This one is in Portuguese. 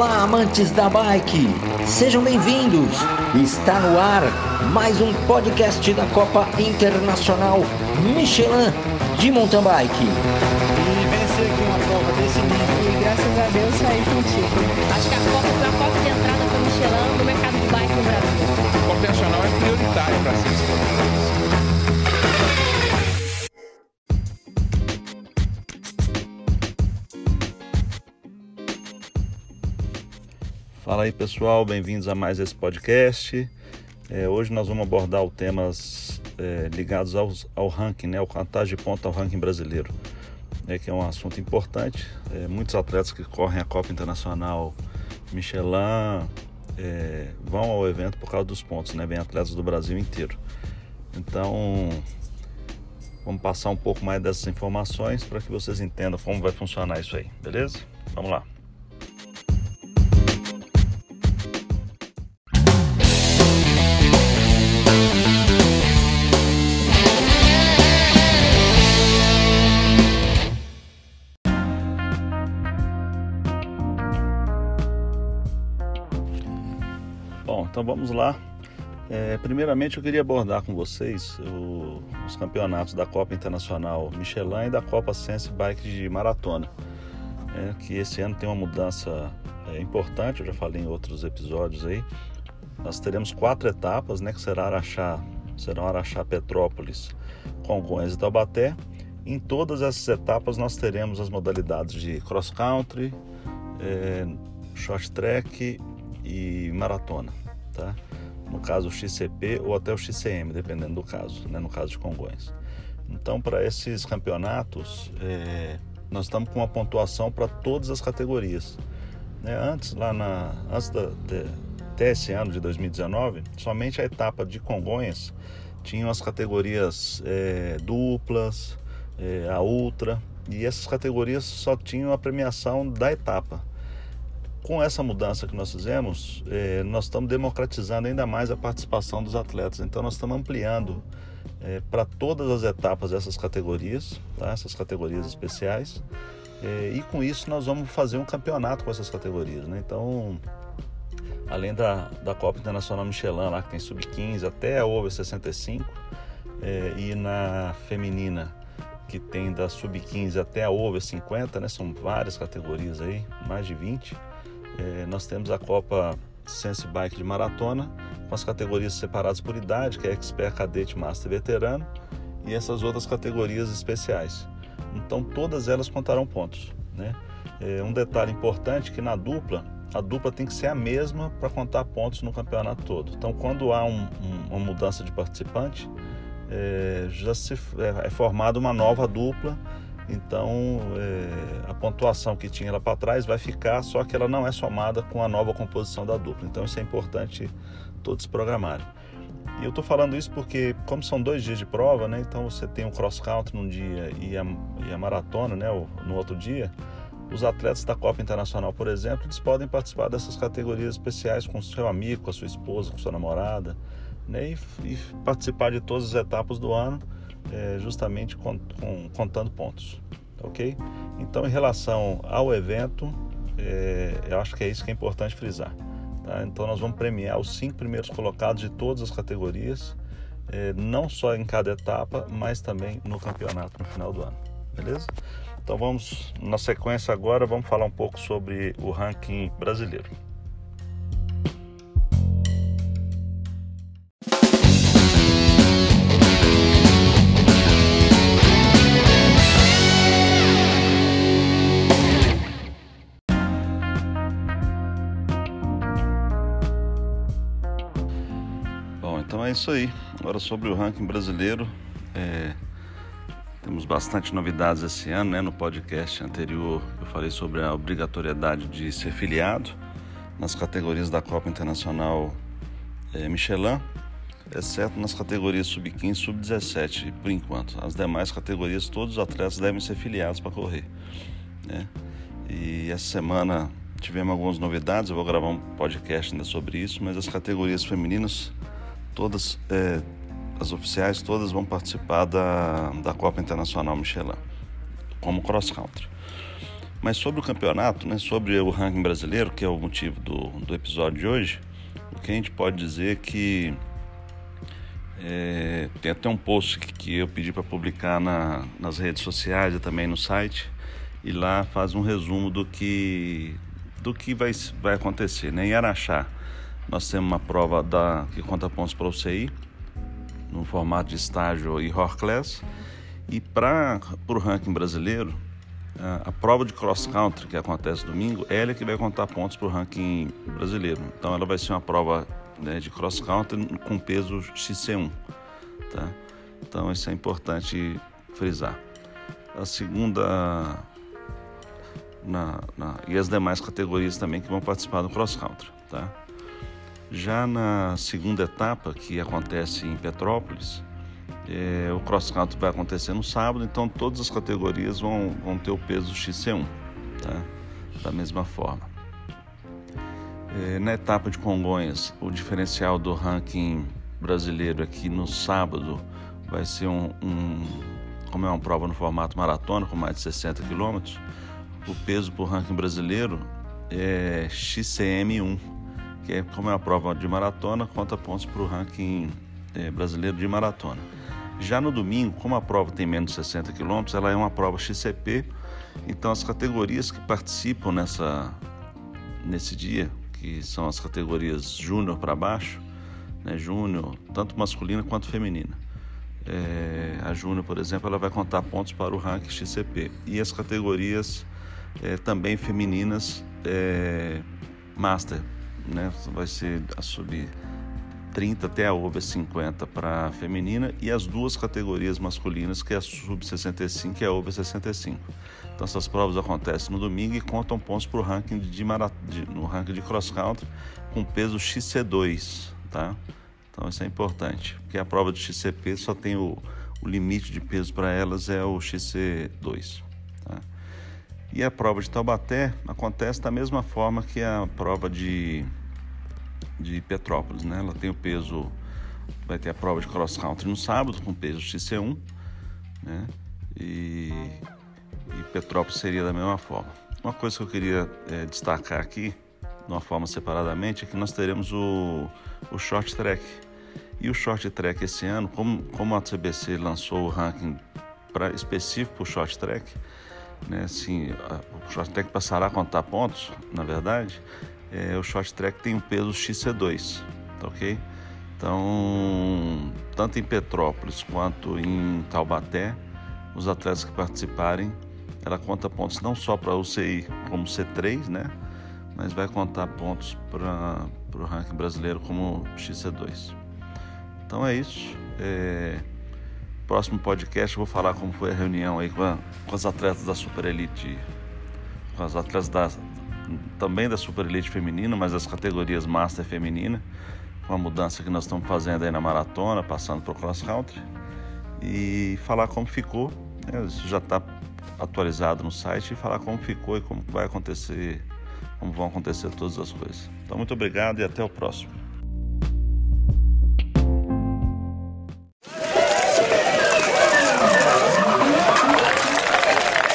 Olá, amantes da bike! Sejam bem-vindos! Está no ar mais um podcast da Copa Internacional Michelin de Mountain Bike. Fala aí pessoal, bem-vindos a mais esse podcast. É, hoje nós vamos abordar os temas é, ligados aos, ao ranking, né, ao contagem de ponto ao ranking brasileiro, né, que é um assunto importante. É, muitos atletas que correm a Copa Internacional Michelin é, vão ao evento por causa dos pontos, né, vem atletas do Brasil inteiro. Então vamos passar um pouco mais dessas informações para que vocês entendam como vai funcionar isso aí, beleza? Vamos lá. Então vamos lá. É, primeiramente eu queria abordar com vocês o, os campeonatos da Copa Internacional Michelin e da Copa Sense Bike de Maratona. É, que esse ano tem uma mudança é, importante, eu já falei em outros episódios aí. Nós teremos quatro etapas, né, que será Araxá, serão Araxá, Petrópolis, Congonhas e Taubaté. Em todas essas etapas nós teremos as modalidades de cross country, é, short track e maratona, tá? No caso o XCP ou até o XCM, dependendo do caso, né? no caso de Congonhas. Então, para esses campeonatos, é, nós estamos com uma pontuação para todas as categorias. Né? Antes, lá na, antes da, de, até esse ano de 2019, somente a etapa de Congonhas tinham as categorias é, duplas, é, a ultra, e essas categorias só tinham a premiação da etapa com essa mudança que nós fizemos, eh, nós estamos democratizando ainda mais a participação dos atletas. Então, nós estamos ampliando eh, para todas as etapas essas categorias, tá? essas categorias especiais. Eh, e com isso, nós vamos fazer um campeonato com essas categorias. Né? Então, além da, da Copa Internacional Michelin, lá que tem sub-15 até a over 65, e na feminina que tem da sub-15 até a over 50, né? São várias categorias aí, mais de 20. É, nós temos a Copa Sense Bike de Maratona, com as categorias separadas por idade, que é Expert, Cadete, Master Veterano, e essas outras categorias especiais. Então todas elas contarão pontos. Né? É, um detalhe importante que na dupla, a dupla tem que ser a mesma para contar pontos no campeonato todo. Então quando há um, um, uma mudança de participante, é, já se, é, é formada uma nova dupla então é, a pontuação que tinha lá para trás vai ficar, só que ela não é somada com a nova composição da dupla. Então isso é importante todos programarem. E eu estou falando isso porque, como são dois dias de prova, né? Então você tem o cross country num dia e a, e a maratona, né? no outro dia. Os atletas da Copa Internacional, por exemplo, eles podem participar dessas categorias especiais com seu amigo, com a sua esposa, com sua namorada, né? E, e participar de todas as etapas do ano é, justamente com, com, contando pontos, ok? Então, em relação ao evento, é, eu acho que é isso que é importante frisar. Tá? Então, nós vamos premiar os cinco primeiros colocados de todas as categorias, é, não só em cada etapa, mas também no campeonato no final do ano, beleza? Então, vamos na sequência agora, vamos falar um pouco sobre o ranking brasileiro. Então é isso aí. Agora sobre o ranking brasileiro, é, temos bastante novidades esse ano, né? No podcast anterior eu falei sobre a obrigatoriedade de ser filiado nas categorias da Copa Internacional é, Michelin, exceto nas categorias sub-15 e sub-17, por enquanto. As demais categorias, todos os atletas devem ser filiados para correr. Né? E essa semana tivemos algumas novidades, eu vou gravar um podcast ainda sobre isso, mas as categorias femininas todas é, as oficiais todas vão participar da, da Copa Internacional Michelin como cross country. Mas sobre o campeonato, né, sobre o ranking brasileiro, que é o motivo do, do episódio de hoje, o que a gente pode dizer é que é, tem até um post que, que eu pedi para publicar na, nas redes sociais e também no site, e lá faz um resumo do que, do que vai, vai acontecer. Né? Em Araxá, nós temos uma prova da, que conta pontos para o CI, no formato de estágio e Horror Class, e para o ranking brasileiro, a, a prova de cross country que acontece domingo, ela é que vai contar pontos para o ranking brasileiro. Então ela vai ser uma prova né, de cross country com peso XC1, tá? Então isso é importante frisar. A segunda na, na, e as demais categorias também que vão participar do cross country, tá? Já na segunda etapa que acontece em Petrópolis, é, o cross country vai acontecer no sábado, então todas as categorias vão, vão ter o peso XC1, tá? da mesma forma. É, na etapa de Congonhas, o diferencial do ranking brasileiro aqui no sábado vai ser um, um como é uma prova no formato maratona com mais de 60 quilômetros, o peso para o ranking brasileiro é XCM1, que como é uma prova de maratona, conta pontos para o ranking é, brasileiro de maratona. Já no domingo, como a prova tem menos de 60 km, ela é uma prova XCP, então as categorias que participam nessa, nesse dia, que são as categorias júnior para baixo, né, júnior, tanto masculina quanto feminina. É, a júnior, por exemplo, ela vai contar pontos para o ranking XCP. E as categorias é, também femininas, é, master, né, vai ser a subir 30 até a over 50 para feminina e as duas categorias masculinas, que é a sub 65 e a over 65. Então essas provas acontecem no domingo e contam pontos para o ranking de, marat... de, no ranking de cross country com peso XC2, tá? Então isso é importante, porque a prova de XCP só tem o, o limite de peso para elas é o XC2. Tá? E a prova de Taubaté acontece da mesma forma que a prova de de Petrópolis, né? Ela tem o peso, vai ter a prova de cross country no sábado com peso XC1, né? E, e Petrópolis seria da mesma forma. Uma coisa que eu queria é, destacar aqui, de uma forma separadamente, é que nós teremos o, o short track. E o short track esse ano, como, como a CBC lançou o ranking pra, específico para o short track, né, assim, a, o short track passará a contar pontos, na verdade, é, o short track tem um peso XC2, tá ok? Então, tanto em Petrópolis quanto em Taubaté, os atletas que participarem, ela conta pontos não só para o UCI como C3, né? Mas vai contar pontos para o ranking brasileiro como XC2. Então é isso. É... Próximo podcast eu vou falar como foi a reunião aí com, a, com as atletas da Super Elite, com as atletas da, também da Super Elite feminina, mas das categorias Master feminina, com a mudança que nós estamos fazendo aí na maratona, passando para o cross country, e falar como ficou, né? isso já está atualizado no site, e falar como ficou e como vai acontecer, como vão acontecer todas as coisas. Então, muito obrigado e até o próximo.